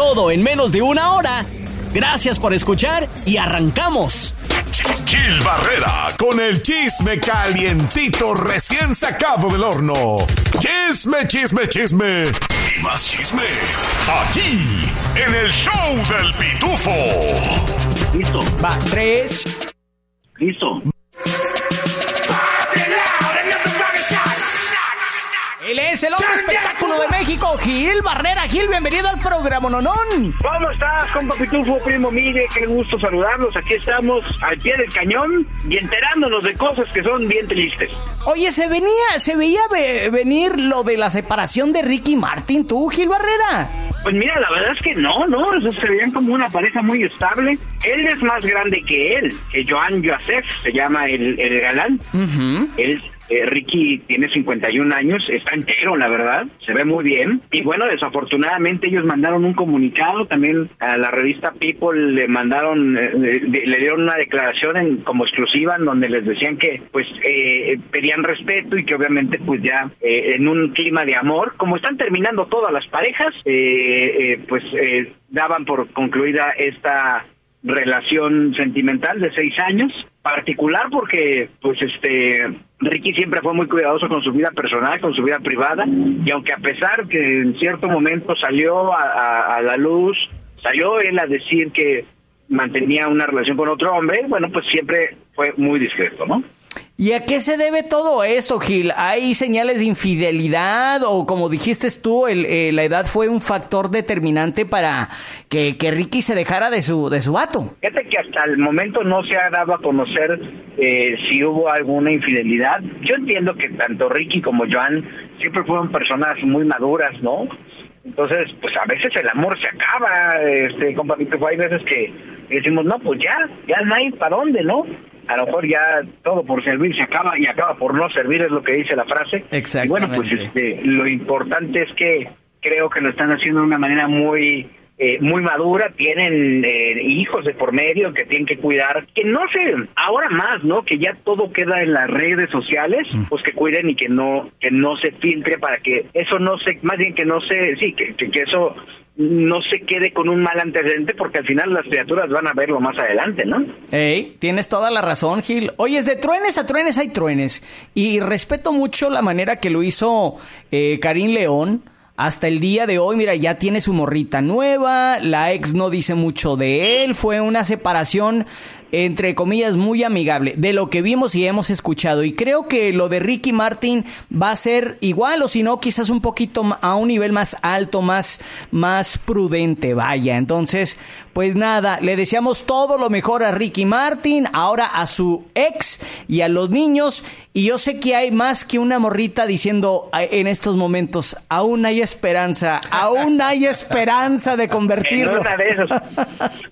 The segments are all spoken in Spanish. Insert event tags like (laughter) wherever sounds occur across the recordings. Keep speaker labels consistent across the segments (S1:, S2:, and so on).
S1: Todo en menos de una hora. Gracias por escuchar y arrancamos.
S2: Gil Barrera con el chisme calientito recién sacado del horno. Chisme, chisme, chisme. Y más chisme. Aquí, en el show del pitufo.
S3: Listo.
S1: Va, tres.
S3: Listo.
S1: Él es el hombre espectáculo de México, Gil Barrera. Gil, bienvenido al programa Nonón.
S3: ¿Cómo estás, compa Pitufo, primo Miguel? Qué gusto saludarlos. Aquí estamos al pie del cañón y enterándonos de cosas que son bien tristes.
S1: Oye, se venía, se veía ve- venir lo de la separación de Ricky Martin, tú, Gil Barrera.
S3: Pues mira, la verdad es que no, ¿no? Esos se veían como una pareja muy estable. Él es más grande que él, que Joan Joseph, se llama el, el galán. Él, eh, Ricky tiene 51 años, está entero, la verdad, se ve muy bien. Y bueno, desafortunadamente ellos mandaron un comunicado, también a la revista People le mandaron, eh, le, le dieron una declaración en- como exclusiva en donde les decían que pues eh, pedían respeto y que obviamente pues ya eh, en un clima de amor, como están terminando todas las parejas, eh, eh, pues daban por concluida esta relación sentimental de seis años, particular porque pues este Ricky siempre fue muy cuidadoso con su vida personal, con su vida privada, y aunque a pesar que en cierto momento salió a, a- a la luz, salió él a decir que mantenía una relación con otro hombre, bueno, pues siempre fue muy discreto, ¿no?
S1: ¿Y a qué se debe todo esto, Gil? ¿Hay señales de infidelidad o como dijiste tú, el- eh, la edad fue un factor determinante para que, Ricky se dejara de su, de su vato?
S3: Fíjate que hasta el momento no se ha dado a conocer eh, si hubo alguna infidelidad. Yo entiendo que tanto Ricky como Joan siempre fueron personas muy maduras, ¿no? Entonces, pues a veces el amor se acaba, este, compa Pitufo, hay veces que decimos, no, pues ya, ya no hay para dónde, ¿no? A lo mejor ya todo por servir se acaba y acaba por no servir, es lo que dice la frase. Y bueno, pues
S1: Exactamente.
S3: este, lo importante es que creo que lo están haciendo de una manera muy eh, muy madura, tienen eh, hijos de por medio que tienen que cuidar, que no sé, ahora más, ¿no? Que ya todo queda en las redes sociales, pues que cuiden y que no que no se filtre para que eso no se, más bien que no se, sí, que, que, que eso no se quede con un mal antecedente porque al final las criaturas van a verlo más adelante, ¿no?
S1: Ey, tienes toda la razón, Gil. Oye, es de truenes a truenes hay truenes. Y respeto mucho la manera que lo hizo eh, Karim León. Hasta el día de hoy, mira, ya tiene su morrita nueva, la ex no dice mucho de él, fue una separación entre comillas muy amigable de lo que vimos y hemos escuchado y creo que lo de Ricky Martin va a ser igual o si no quizás un poquito a un nivel más alto, más más prudente, vaya. Entonces, pues nada, le deseamos todo lo mejor a Ricky Martin, ahora a su ex y a los niños y yo sé que hay más que una morrita diciendo "Ay, en estos momentos, aún hay esperanza, aún hay esperanza de (laughs)
S3: En
S1: convertirlo.
S3: una de esas.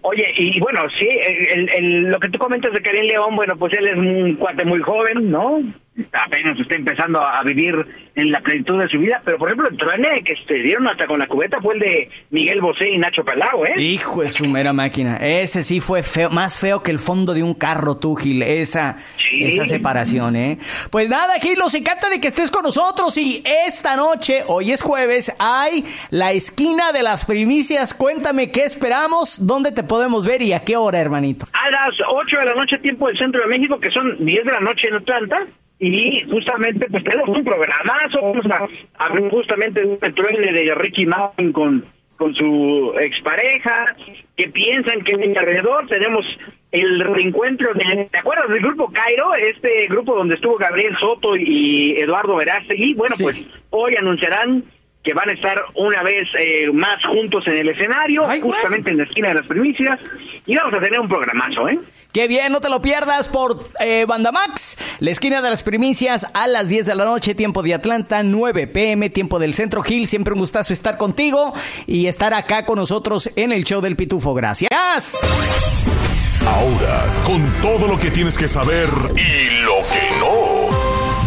S3: Oye, y bueno, sí, el, el- lo que tú comentas de Karim León, bueno, pues él es un cuate muy joven, ¿no? Apenas está empezando a vivir en la plenitud de su vida, pero por ejemplo, el truene que se dieron hasta con la cubeta fue el de Miguel Bosé y Nacho Palau, ¿eh?
S1: Hijo de su mera máquina. Ese sí fue feo, más feo que el fondo de un carro, tú, Gil. Esa,
S3: Sí.
S1: esa separación, ¿eh? Pues nada, Gil, nos encanta de que estés con nosotros. Y esta noche, hoy es jueves, hay la esquina de las primicias. Cuéntame qué esperamos, dónde te podemos ver y a qué hora, hermanito.
S3: A las 8 de la noche, tiempo del centro de México, que son 10 de la noche en Atlanta. Y justamente, pues tenemos un programazo. Vamos a hablar justamente de un truene de Ricky Martin con, con su expareja. Que piensan que hay alrededor. Tenemos el reencuentro de. ¿Te acuerdas del grupo Cairo? Este grupo donde estuvo Gabriel Soto y Eduardo Verástegui. Bueno,
S1: Sí.
S3: pues hoy anunciarán que van a estar una vez eh, más juntos en el escenario, justamente en la esquina de las primicias, y vamos a tener un programazo, ¿eh?
S1: Qué bien, no te lo pierdas por eh, Bandamax, la esquina de las primicias a las 10 de la noche, tiempo de Atlanta, 9 pm, tiempo del Centro Gil. Siempre un gustazo estar contigo y estar acá con nosotros en el show del Pitufo. Gracias.
S2: Ahora, con todo lo que tienes que saber y lo que.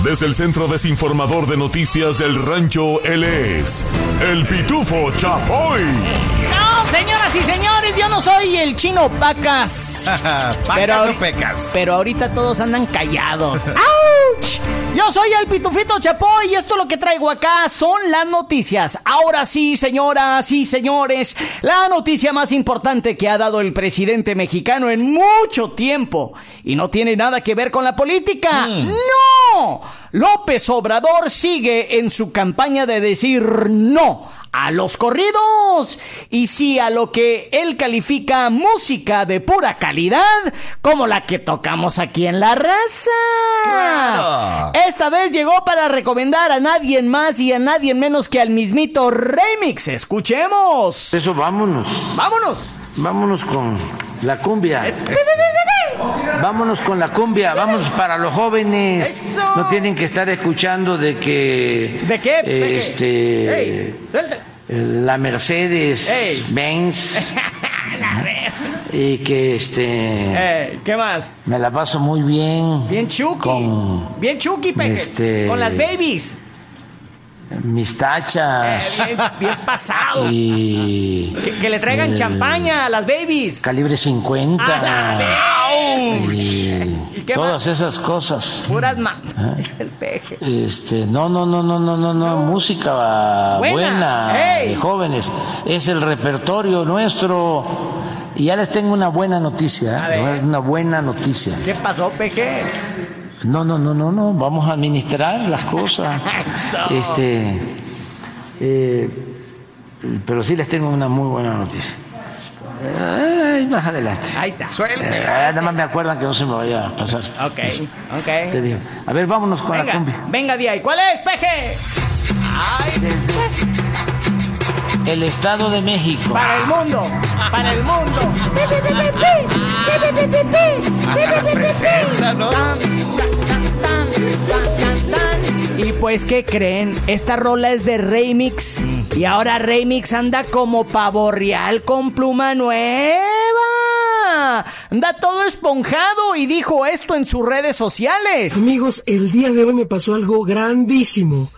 S2: Desde el Centro Desinformador de Noticias del Rancho, él es el Pitufo Chapoy.
S1: No, señoras y señores, yo no soy el chino Pacas. (laughs)
S4: Pacas
S1: pero,
S4: o pecas.
S1: Pero ahorita todos andan callados. (laughs) ¡Auch! Yo soy el Pitufito Chapoy y esto lo que traigo acá son las noticias. Ahora sí, señoras y señores, la noticia más importante que ha dado el presidente mexicano en mucho tiempo. Y no tiene nada que ver con la política. ¡No! López Obrador sigue en su campaña de decir no a los corridos y sí a lo que él califica música de pura calidad como la que tocamos aquí en La Raza.
S4: Claro.
S1: Esta vez llegó para recomendar a nadie más y a nadie menos que al mismito Remix. Escuchemos.
S5: Eso vámonos,
S1: Vámonos.
S5: vámonos con la cumbia. Vámonos con la cumbia, vámonos para los jóvenes.
S1: Eso.
S5: No tienen que estar escuchando de que
S1: ¿De qué?
S5: eh, este
S1: Ey, suéltale.
S5: la Mercedes
S1: Ey.
S5: Benz (laughs) y que este
S1: Eh, ¿Qué más?
S5: me la paso muy bien
S1: Bien chuki.
S5: con
S1: Bien chuki, peje.
S5: Este-
S1: Con las babies.
S5: mis
S1: Eh,
S5: tachas
S1: bien, bien pasado. (laughs)
S5: y
S1: Que, que le traigan
S5: Eh,
S1: champaña a las babies.
S5: calibre 50
S1: A la vez.
S5: y
S1: ¿Y qué
S5: todas
S1: más?
S5: esas cosas.
S1: Puras ma... (laughs) Es el peje.
S5: Este, no, no, no, no, no, no, no, música
S1: Buena.
S5: de jóvenes. Es el repertorio nuestro. Y ya les tengo una buena noticia. ¿eh? una buena noticia.
S1: ¿Qué pasó, peje?
S5: No, no, no, no, no, vamos a administrar las cosas. (laughs) Este, eh, pero sí les tengo una muy buena noticia. Ay, más adelante.
S1: Ahí está.
S4: Suelte.
S5: Eh, nada más me acuerdan que no se me vaya a pasar.
S1: Ok,
S5: Eso. Te
S1: ok.
S5: digo. A ver, vámonos con la
S1: Venga,
S5: cumbia.
S1: venga, Díaz. ¿Cuál es, peje? Ay,
S5: El Estado de México.
S1: para el mundo, para el mundo. Y pues, ¿qué creen? Esta rola es de Remix. Y ahora Remix anda como pavo real con pluma nueva. Anda todo esponjado y dijo esto en sus redes sociales.
S6: Amigos, el día de hoy me pasó algo grandísimo.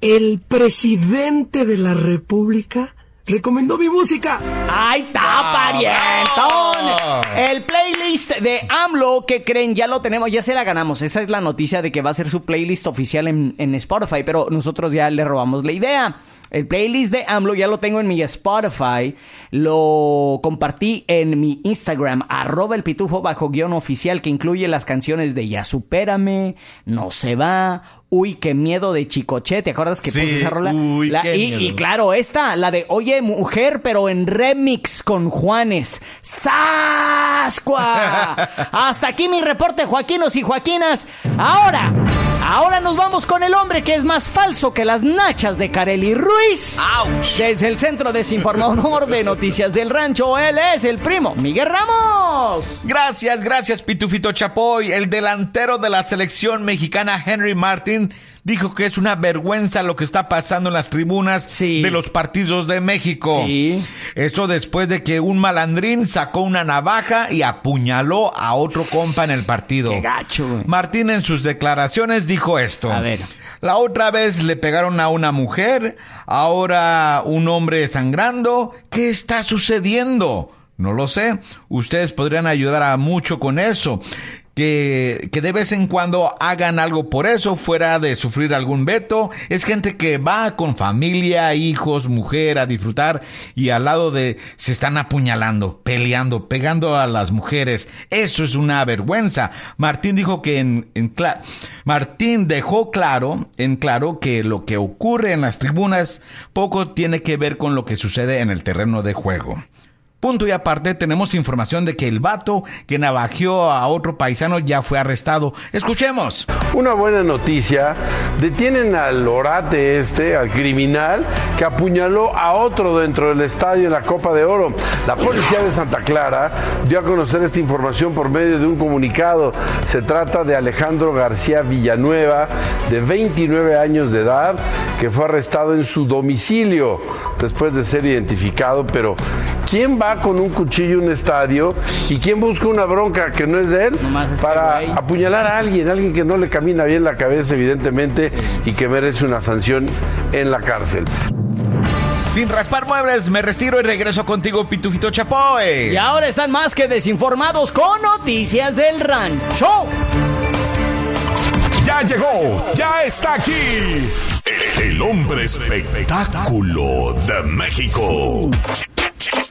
S6: El presidente de la República recomendó mi música.
S1: ¡Ahí está, parientón! El playlist de AMLO, que creen? Ya lo tenemos, ya se la ganamos. Esa es la noticia de que va a ser su playlist oficial en, en Spotify, pero nosotros ya le robamos la idea. El playlist de AMLO ya lo tengo en mi Spotify. Lo compartí en mi Instagram, arroba el pitufo bajo guion oficial, que incluye las canciones de Ya Supérame, No Se Va, Uy, qué miedo de Chicoche. ¿Te acuerdas que
S4: Sí,
S1: puse esa rola?
S4: uy,
S1: La-
S4: qué
S1: y,
S4: miedo.
S1: y claro, esta, la de Oye Mujer, pero en remix con Juanes. ¡Sascua! (laughs) Hasta aquí mi reporte, Joaquinos y Joaquinas. Ahora, ahora nos vamos con el hombre que es más falso que las nachas de Carely Ruiz.
S4: ¡Auch!
S1: Desde el Centro Desinformador de Noticias del Rancho, él es el primo Miguel Ramos.
S4: Gracias, gracias, Pitufito Chapoy. El delantero de la selección mexicana, Henry Dijo que es una vergüenza lo que está pasando en las tribunas
S1: Sí.
S4: de los partidos de México.
S1: Sí.
S4: Esto después de que un malandrín sacó una navaja y apuñaló a otro compa en el partido.
S1: Qué gacho, güey.
S4: Martín en sus declaraciones dijo esto.
S1: A ver.
S4: La otra vez le pegaron a una mujer, ahora un hombre sangrando. ¿Qué está sucediendo? No lo sé. Ustedes podrían ayudar a mucho con eso. Que, que de vez en cuando hagan algo por eso, fuera de sufrir algún veto. Es gente que va con familia, hijos, mujer a disfrutar y al lado de se están apuñalando, peleando, pegando a las mujeres. Eso es una vergüenza. Martín dijo que en, en Martín dejó claro, en claro que lo que ocurre en las tribunas poco tiene que ver con lo que sucede en el terreno de juego. Punto y aparte, tenemos información de que el vato que navajeó a otro paisano ya fue arrestado. Escuchemos.
S7: Una buena noticia, detienen al orate este, al criminal, que apuñaló a otro dentro del estadio en la Copa de Oro. La policía de Santa Clara dio a conocer esta información por medio de un comunicado. Se trata de Alejandro García Villanueva, de 29 años de edad, que fue arrestado en su domicilio después de ser identificado, pero ¿quién va con un cuchillo a un estadio y quién busca una bronca que no es de él
S1: este
S7: para apuñalar a alguien, alguien que no le camina bien la cabeza evidentemente y que merece una sanción en la cárcel?
S4: Sin raspar muebles, me retiro y regreso contigo, Pitufito Chapoy.
S1: Y ahora están más que desinformados con noticias del rancho.
S2: Ya llegó, ya está aquí. El hombre espectáculo de México.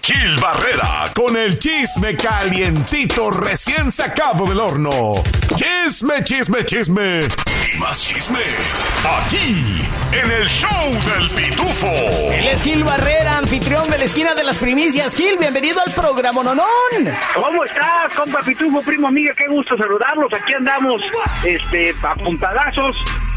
S2: Gil Barrera con el chisme calientito recién sacado del horno. Chisme, chisme, chisme. Y más chisme. Aquí, en el show del pitufo.
S1: Él es Gil Barrera, anfitrión de la esquina de las primicias. Gil, bienvenido al programa Nonón.
S3: ¿Cómo estás, compa Pitufo, primo, amiga? Qué gusto saludarlos. Aquí andamos, este, a puntadazos,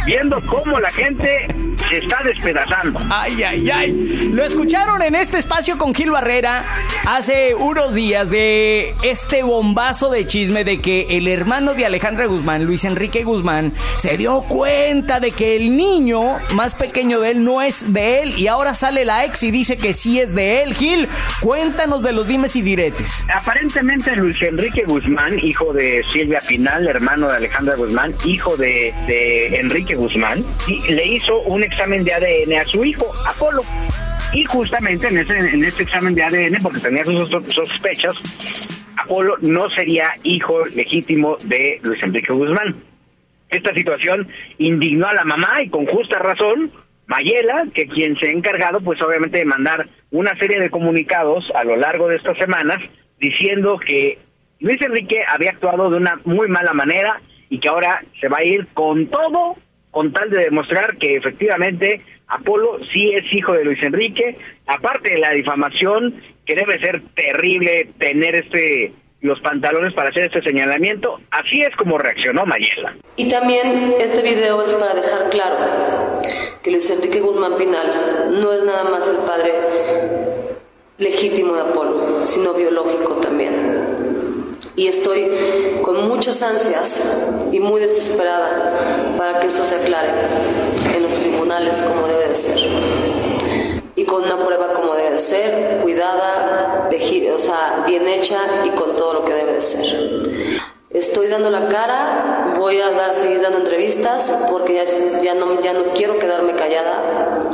S3: viendo cómo la gente se está despedazando.
S1: Ay, ay, ay. Lo escucharon en este espacio con Gil Barrera hace unos días de este bombazo de chisme de que el hermano de Alejandra Guzmán, Luis Enrique Guzmán, se dio cuenta de que el niño más pequeño de él no es de él y ahora sale la ex y dice que sí es de él. Gil, cuéntanos de los dimes y diretes.
S3: Aparentemente Luis Enrique Guzmán, hijo de Silvia Pinal, hermano de Alejandra Guzmán, hijo de, de Enrique Guzmán, y le hizo un examen de ADN a su hijo, Apolo. Y justamente en ese, en ese examen de ADN, porque tenía sus sos- sospechas, Apolo no sería hijo legítimo de Luis Enrique Guzmán. Esta situación indignó a la mamá y con justa razón, Mayela, que quien se ha encargado, pues obviamente de mandar una serie de comunicados a lo largo de estas semanas diciendo que Luis Enrique había actuado de una muy mala manera y que ahora se va a ir con todo con tal de demostrar que efectivamente Apolo sí es hijo de Luis Enrique, aparte de la difamación, que debe ser terrible tener este los pantalones para hacer este señalamiento, así es como reaccionó Mayela.
S8: Y también este video es para dejar claro que Luis Enrique Guzmán Pinal no es nada más el padre legítimo de Apolo, sino biológico también. Y estoy con muchas ansias y muy desesperada para que esto se aclare en los tribunales como debe de ser. Y con una prueba como debe de ser, cuidada, o sea, bien hecha y con todo lo que debe de ser. Estoy dando la cara, voy a dar, seguir dando entrevistas porque ya, no, ya no quiero quedarme callada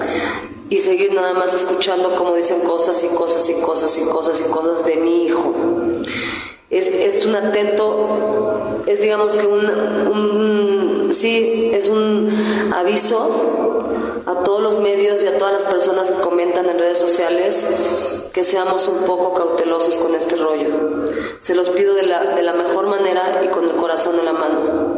S8: y seguir nada más escuchando cómo dicen cosas y cosas y cosas y cosas y cosas de mi hijo. Es, es un atento, es digamos que un, un- sí, es un aviso a todos los medios y a todas las personas que comentan en redes sociales que seamos un poco cautelosos con este rollo. Se los pido de la, de la mejor manera y con el corazón en la mano.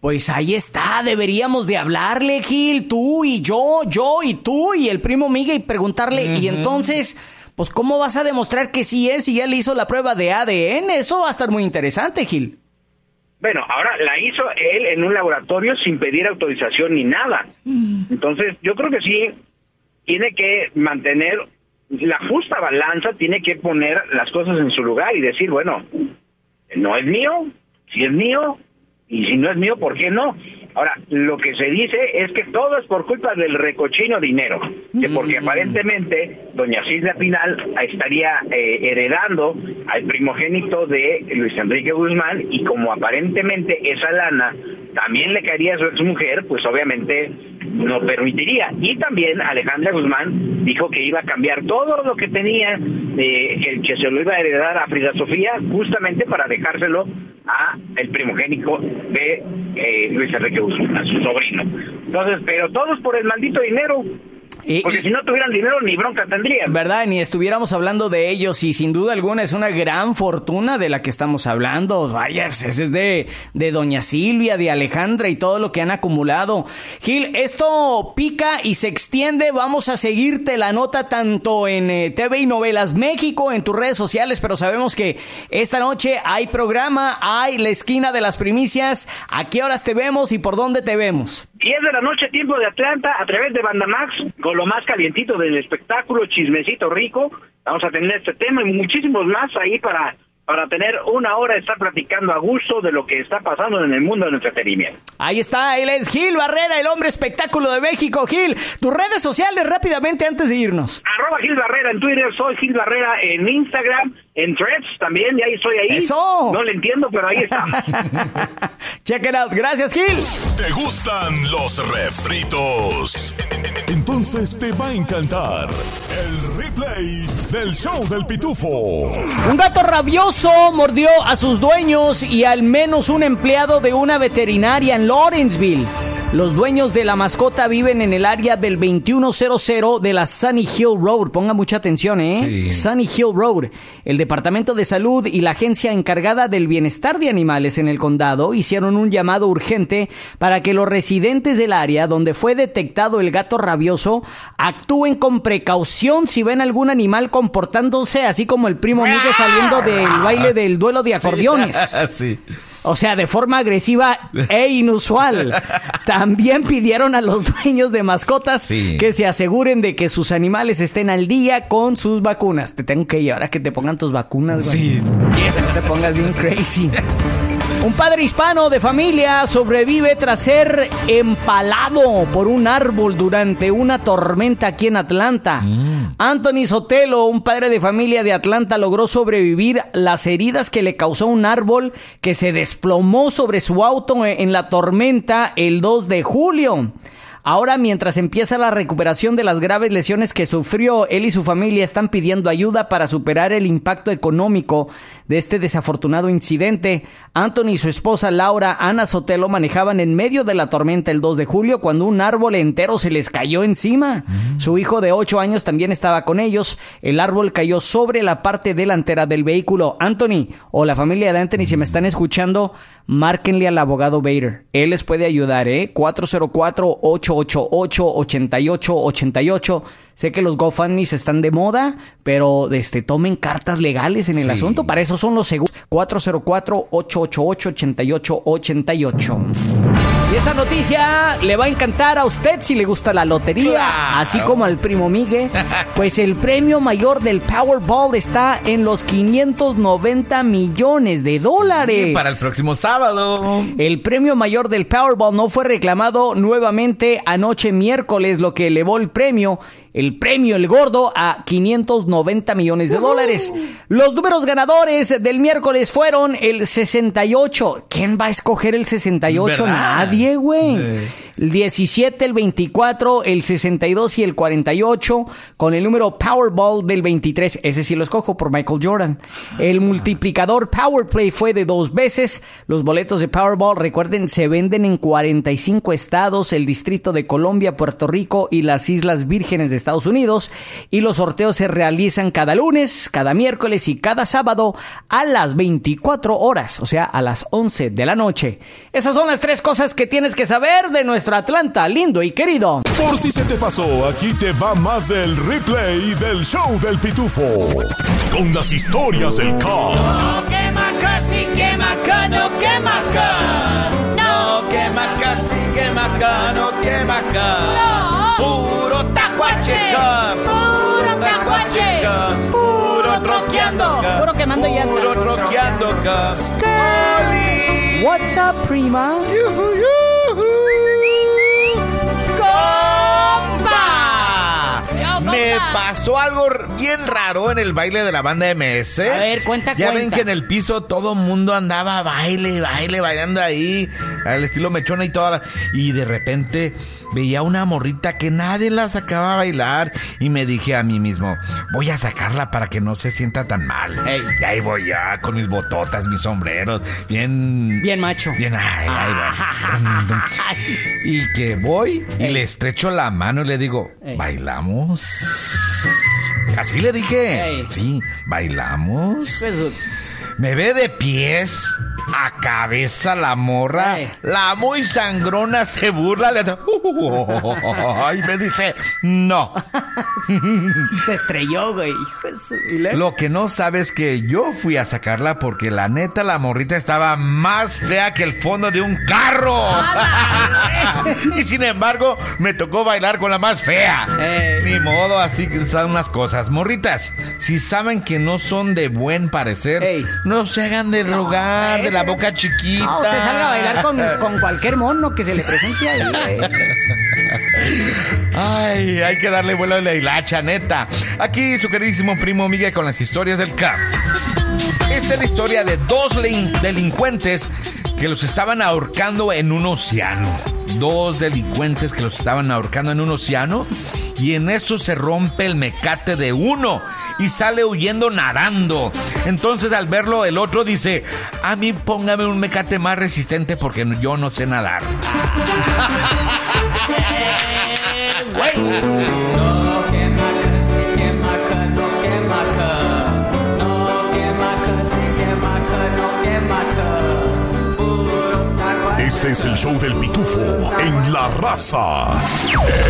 S1: Pues ahí está, deberíamos de hablarle, Gil, tú y yo, yo y tú y el primo Miguel y preguntarle, y entonces, pues ¿cómo vas a demostrar que sí es si ya le hizo la prueba de ADN? Eso va a estar muy interesante, Gil.
S3: Bueno, ahora la hizo él en un laboratorio sin pedir autorización ni nada. Entonces, yo creo que sí tiene que mantener la justa balanza, tiene que poner las cosas en su lugar y decir, bueno, no es mío, si es mío, y si no es mío, ¿por qué no? Ahora, lo que se dice es que todo es por culpa del recochino dinero, que porque aparentemente doña Silvia Pinal estaría eh, heredando al primogénito de Luis Enrique Guzmán y como aparentemente esa lana también le caería a su exmujer, pues obviamente no permitiría. Y también Alejandra Guzmán dijo que iba a cambiar todo lo que tenía, eh, el que se lo iba a heredar a Frida Sofía, justamente para dejárselo a el primogénico de eh, Luis Enrique Guzmán, a su sobrino. Entonces, pero todos por el maldito dinero.
S1: Y-
S3: Porque si no tuvieran dinero, ni bronca tendrían.
S1: ¿Verdad? Ni estuviéramos hablando de ellos y sin duda alguna es una gran fortuna de la que estamos hablando. Vaya, pues, ese es de, de Doña Silvia, de Alejandra y todo lo que han acumulado. Gil, esto pica y se extiende. Vamos a seguirte la nota tanto en eh, TV y Novelas México, en tus redes sociales, pero sabemos que esta noche hay programa, hay la esquina de las primicias. ¿A qué horas te vemos y por dónde te vemos?
S3: 10 de la noche, tiempo de Atlanta, a través de Bandamax, con lo más calientito del espectáculo, chismecito rico. Vamos a tener este tema y muchísimos más ahí para, para tener una hora de estar platicando a gusto de lo que está pasando en el mundo del entretenimiento.
S1: Ahí está, él es Gil Barrera, el hombre espectáculo de México. Gil, tus redes sociales rápidamente antes de irnos.
S3: Arroba Gil Barrera en Twitter, soy Gil Barrera en Instagram, en Threads también, y ahí estoy ahí.
S1: ¡Eso!
S3: No le entiendo, pero ahí estamos. (laughs)
S1: Check it out. Gracias, Gil.
S2: ¿Te gustan los refritos? Entonces te va a encantar el replay del show del pitufo.
S1: Un gato rabioso mordió a sus dueños y al menos un empleado de una veterinaria en Lawrenceville. Los dueños de la mascota viven en el área del 2100 de la Sunny Hill Road. Ponga mucha atención, ¿eh?
S4: Sí.
S1: Sunny Hill Road. El Departamento de Salud y la agencia encargada del bienestar de animales en el condado hicieron un llamado urgente para que los residentes del área donde fue detectado el gato rabioso actúen con precaución si ven algún animal comportándose así como el primo Miguel saliendo del baile del duelo de acordeones. (laughs)
S4: sí.
S1: O sea, de forma agresiva e inusual. También pidieron a los dueños de mascotas
S4: Sí.
S1: que se aseguren de que sus animales estén al día con sus vacunas. Te tengo que llevar a que te pongan tus vacunas, güey.
S4: Sí.
S1: No te pongas bien crazy. Un padre hispano de familia sobrevive tras ser empalado por un árbol durante una tormenta aquí en Atlanta. Anthony Sotelo, un padre de familia de Atlanta, logró sobrevivir las heridas que le causó un árbol que se desplomó sobre su auto en la tormenta el 2 de julio. Ahora, mientras empieza la recuperación de las graves lesiones que sufrió, él y su familia están pidiendo ayuda para superar el impacto económico de este desafortunado incidente. Anthony y su esposa Laura Ana Sotelo manejaban en medio de la tormenta el 2 de julio cuando un árbol entero se les cayó encima. Su hijo de 8 años también estaba con ellos. El árbol cayó sobre la parte delantera del vehículo. Anthony o la familia de Anthony, si me están escuchando, márquenle al abogado Bader. Él les puede ayudar, ¿eh? 404-888-8888. Sé que los GoFundMes están de moda, pero este, tomen cartas legales en el
S4: Sí.
S1: asunto. Para eso son los seguros. 404-888-8888. Y esta noticia le va a encantar a usted si le gusta la lotería,
S4: Claro.
S1: así como al primo Miguel. (laughs) Pues el premio mayor del Powerball está en los 590 millones de dólares.
S4: Sí, para el próximo sábado.
S1: El premio mayor del Powerball no fue reclamado nuevamente anoche miércoles, lo que elevó el premio, el premio, el gordo, a 590 millones de dólares. Los números ganadores del miércoles fueron el 68. ¿Quién va a escoger el 68?
S4: ¿Verdad?
S1: Nadie, güey. El 17, el 24, el 62 y el 48, con el número Powerball del 23. Ese sí lo escojo por Michael Jordan. El multiplicador Powerplay fue de dos veces. Los boletos de Powerball, recuerden, se venden en 45 estados, el Distrito de Colombia, Puerto Rico y las Islas Vírgenes de Estados Unidos. Y los sorteos se realizan cada lunes, cada miércoles y cada sábado a las 24 horas, o sea, a las 11 de la noche. Esas son las tres cosas que tienes que saber de nuestro Atlanta, lindo y querido.
S2: Por si se te pasó, aquí te va más del replay del show del pitufo. Con las historias del CAR.
S9: quema casi, quema acá, no quema acá. No quema casi, quema acá, no quema acá. Tacuacheca, puro tacuacheca, puro troqueando.
S1: Puro quemando llanta.
S9: Puro troqueando.
S1: What's up, prima?
S9: Yujú, yujú. ¡Compa! Me
S4: pasó algo bien raro en el baile de la banda MS.
S1: A ver, cuenta,
S4: Ya ven
S1: cuenta.
S4: que en el piso todo mundo andaba baile, baile, bailando ahí, al estilo mechona y toda la- Y de repente veía una morrita que nadie la sacaba a bailar y me dije a mí mismo, voy a sacarla para que no se sienta tan mal. Y ahí voy ya con mis bototas, mis sombreros, bien...
S1: Bien macho.
S4: Bien, ay. (laughs) Y que voy y le estrecho la mano y le digo. ¿bailamos? Así le dije. Sí, ¿bailamos?
S1: Pues,
S4: Me ve de pies a cabeza la morra.
S1: Ey.
S4: La muy sangrona se burla, le hace... y me dice, no. (laughs)
S1: te estrelló, güey.
S4: Lo que no sabes es que yo fui a sacarla porque la neta la morrita estaba más fea que el fondo de un carro. (laughs) y sin embargo, me tocó bailar con la más fea.
S1: Ey.
S4: Ni modo, así que son unas cosas. Morritas, si saben que no son de buen parecer, no se hagan de rogar,
S1: ey,
S4: de la
S1: pero-
S4: boca chiquita.
S1: No, usted salga a bailar con, (laughs) con cualquier mono que se le presente ahí, güey.
S4: Ay, hay que darle vuelo a la hilacha, neta. Aquí su queridísimo primo Miguel con las historias del CAP. Esta es la historia de dos lin- delincuentes que los estaban ahorcando en un océano. Dos delincuentes que los estaban ahorcando en un océano y en eso se rompe el mecate de uno y sale huyendo nadando. Entonces al verlo el otro dice, a mí póngame un mecate más resistente porque yo no sé nadar. (laughs) (laughs)
S2: es el show del pitufo en la raza.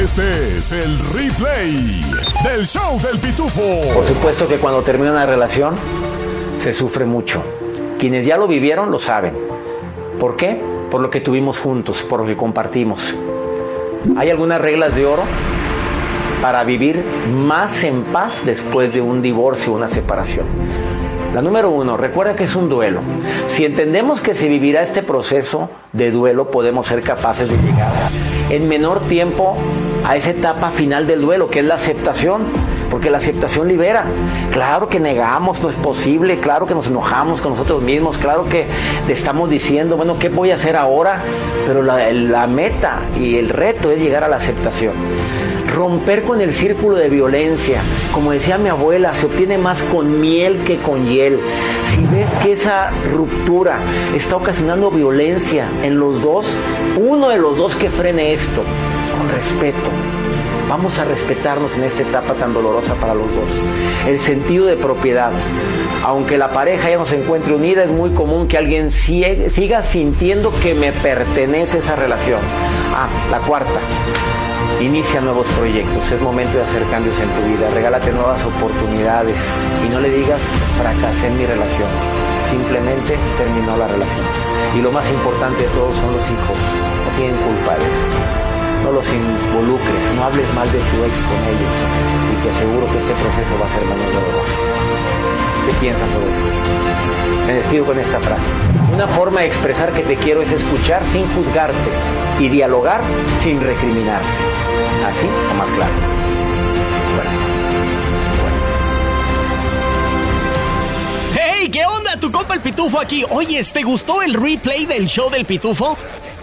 S2: Este es el replay del show del pitufo.
S10: Por supuesto que cuando termina una relación se sufre mucho. Quienes ya lo vivieron lo saben. ¿Por qué? Por lo que tuvimos juntos, por lo que compartimos. Hay algunas reglas de oro para vivir más en paz después de un divorcio o una separación. La número uno, recuerda que es un duelo. Si entendemos que se vivirá este proceso de duelo, podemos ser capaces de llegar en menor tiempo a esa etapa final del duelo, que es la aceptación. Porque la aceptación libera. Claro que negamos, no es posible, claro que nos enojamos con nosotros mismos, claro que le estamos diciendo, bueno, ¿qué voy a hacer ahora? Pero la, la meta y el reto es llegar a la aceptación romper con el círculo de violencia. Como decía mi abuela, se obtiene más con miel que con hiel. Si ves que esa ruptura está ocasionando violencia en los dos, uno de los dos que frene esto, con respeto. Vamos a respetarnos en esta etapa tan dolorosa para los dos. El sentido de propiedad. Aunque la pareja ya no se encuentre unida, es muy común que alguien siga sintiendo que me pertenece esa relación. Ah, la cuarta. Inicia nuevos proyectos, es momento de hacer cambios en tu vida, regálate nuevas oportunidades y no le digas fracasé en mi relación, simplemente terminó la relación. Y lo más importante de todo son los hijos, no tienen culpa de. No los involucres, no hables mal de tu ex con ellos y te aseguro que este proceso va a ser menos doloroso. ¿Qué piensas sobre esto? Me despido con esta frase. Una forma de expresar que te quiero es escuchar sin juzgarte y dialogar sin recriminarte. Así o más claro. Bueno,
S11: ¡Hey! ¿Qué onda? Tu compa el Pitufo aquí. Oyes, ¿te gustó el replay del show del Pitufo?